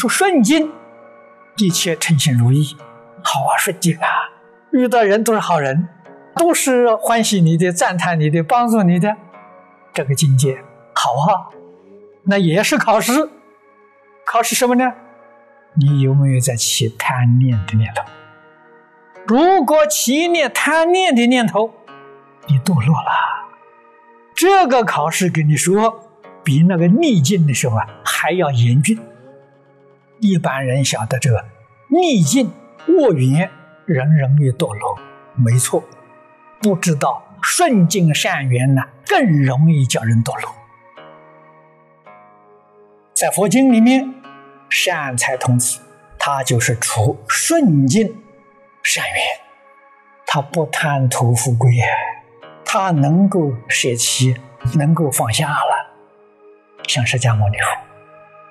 说顺境，一切称心如意，好啊，顺境啊，遇到人都是好人，都是欢喜你的、赞叹你的、帮助你的，这个境界好啊。那也是考试，考试什么呢？你有没有在起贪念的念头？如果起念贪念的念头，你堕落了。这个考试跟你说，比那个逆境的时候啊还要严峻。一般人晓得这个逆境恶缘，人容易堕落，没错。不知道顺境善缘呢，更容易叫人堕落。在佛经里面，善财童子他就是处顺境善缘，他不贪图富贵，他能够舍弃，能够放下了。像释迦牟尼佛，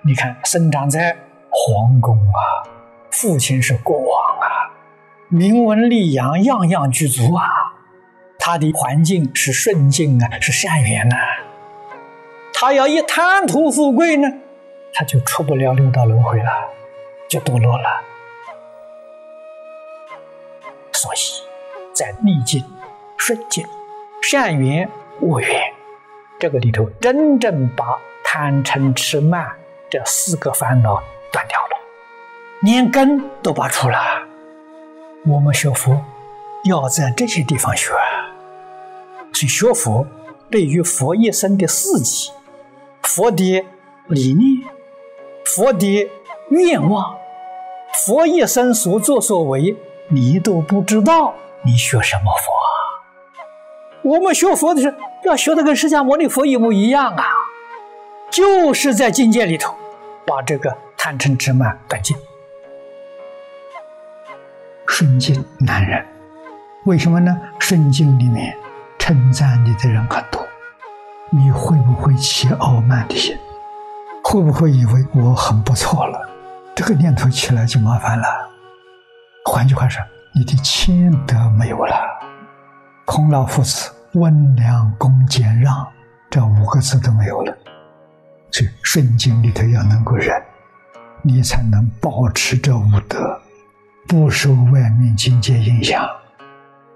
你看生长在皇宫啊，父亲是国王啊，名闻利养，样样具足啊，他的环境是顺境啊，是善缘呐。他要一贪图富贵呢？他就出不了六道轮回了，就堕落了。所以，在逆境、顺境、善缘、恶缘这个里头，真正把贪嗔痴慢这四个烦恼断掉了，连根都拔出了。我们学佛要在这些地方学，去学佛对于佛一生的事迹、佛的理念。佛的愿望，佛一生所作所为，你都不知道，你学什么佛啊？我们学佛的时候，要学的跟释迦牟尼佛一模一样啊，就是在境界里头，把这个贪嗔痴慢断尽。顺境难忍，为什么呢？顺境里面称赞你的人很多，你会不会起傲慢的心？会不会以为我很不错了？这个念头起来就麻烦了。换句话说，你的谦德没有了。孔老夫子温良恭俭让这五个字都没有了。所以顺境里头要能够忍，你才能保持这五德，不受外面境界影响，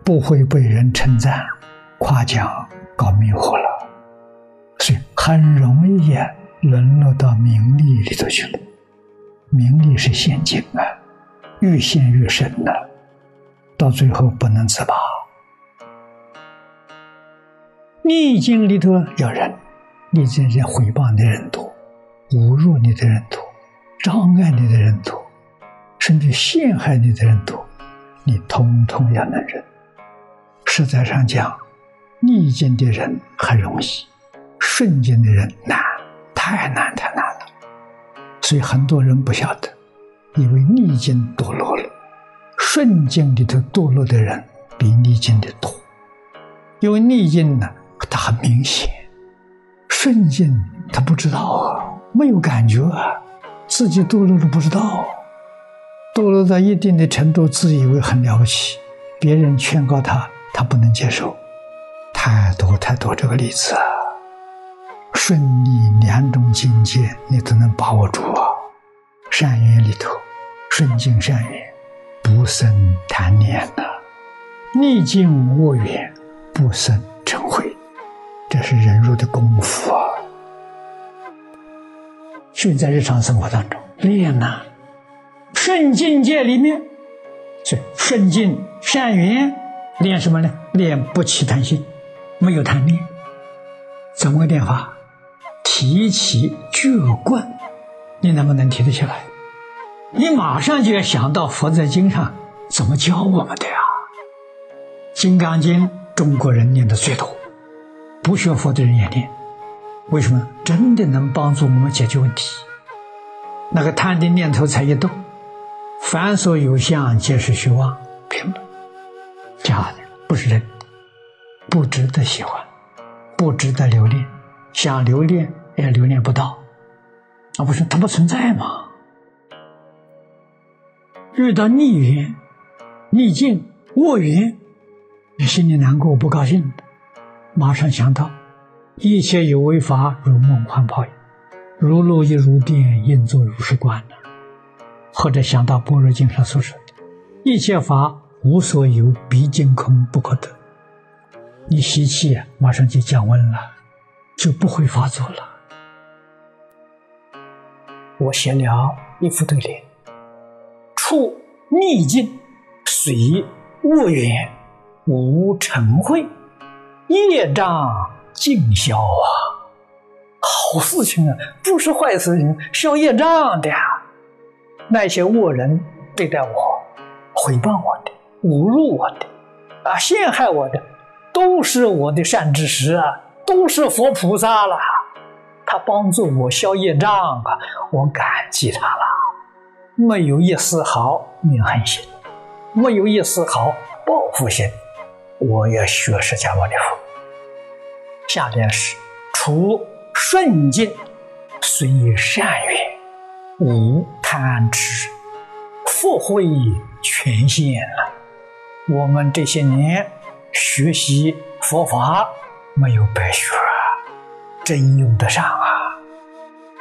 不会被人称赞、夸奖搞迷惑了。所以很容易。沦落到名利里头去了，名利是陷阱啊，越陷越深了，到最后不能自拔。逆境里头要忍，逆境人诽谤你的人多，侮辱你的人多，障碍你的人多，甚至陷害你的人多，你通通要能忍。实在上讲，逆境的人很容易，顺境的人难。太难太难了，所以很多人不晓得，以为逆境堕落了，顺境里头堕落的人比逆境的多。因为逆境呢，它很明显；顺境他不知道啊，没有感觉啊，自己堕落了不知道，堕落到一定的程度，自以为很了不起，别人劝告他，他不能接受，太多太多这个例子。顺逆两种境界，你都能把握住啊！善缘里头，顺境善缘不生贪念呐；逆境恶缘不生嗔恚，这是忍辱的功夫啊！所在日常生活当中练呐，顺境界里面，是顺境善缘练什么呢？练不起贪心，没有贪念，怎么个练法？提起巨棍，你能不能提得起来？你马上就要想到佛在经上怎么教我们的呀？《金刚经》中国人念的最多，不学佛的人也念。为什么？真的能帮助我们解决问题。那个贪的念头才一动，凡所有相，皆是虚妄，平了，假的，不是真的，不值得喜欢，不值得留恋，想留恋。也留恋不到，啊，不是它不存在吗？遇到逆缘、逆境、恶缘，你心里难过、不高兴，马上想到一切有为法，如梦幻泡影，如露亦如电，应作如是观或者想到《般若经》上所说的“一切法无所有，毕竟空，不可得”，你吸气马上就降温了，就不会发作了。我写了一副对联：“处逆境，随恶缘，无成慧，业障尽消啊！”好事情啊，不是坏事情，消业障的呀。那些恶人对待我、诽谤我的、侮辱我的、啊陷害我的，都是我的善知识啊，都是佛菩萨了。他帮助我消业障啊，我感激他了。没有一丝毫怨恨心，没有一丝毫报复心。我要学释迦牟尼佛。下边是除顺境随善缘。无贪痴，福慧全现了。我们这些年学习佛法没有白学，真用得上啊！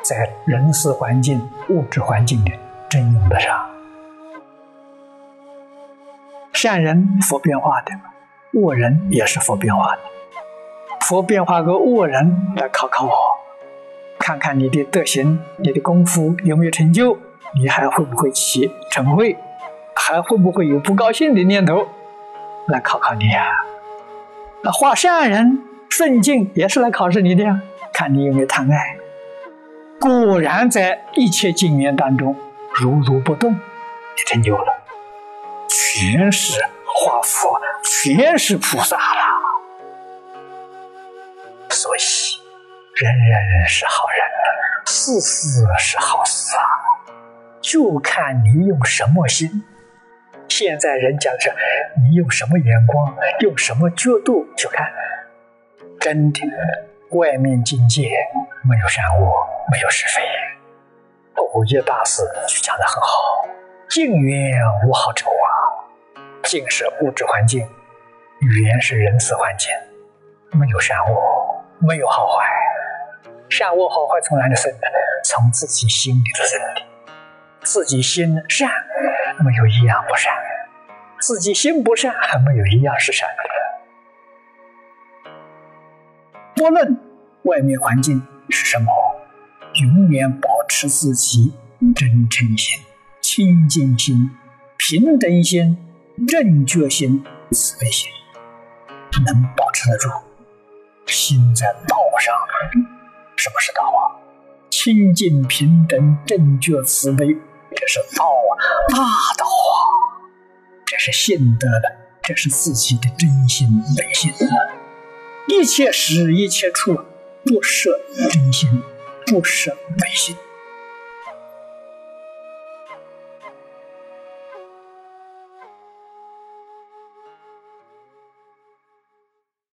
在人事环境、物质环境里，真用得上。善人佛变化的，恶人也是佛变化的。佛变化个恶人来考考我。看看你的德行，你的功夫有没有成就？你还会不会起嗔恚？还会不会有不高兴的念头？来考考你啊！那化善人顺境也是来考试你的呀，看你有没有贪爱。果然在一切境缘当中如如不动，你成就了，全是化佛，全是菩萨了。所以。人人是好人，事事是好事啊，就看你用什么心。现在人讲的是，你用什么眼光，用什么角度去看。真的，外面境界没有善恶，没有是非。五叶大师就讲的很好：境缘无好丑啊，境是物质环境，语言是人事环境，没有善恶，没有好坏。善恶好坏从哪里生的？从自己心里头生的。自己心善，没有一样不善；自己心不善，还没有一样是善的。不论外面环境是什么，永远保持自己真诚心、清净心、平等心、正觉心、慈悲心，能保持得住，心在道上。什么是道啊？清净平等正觉慈悲，这是道啊，大道啊！这是信德的，这是自己的真心本心。一切时一切处，不设真心，不舍本心。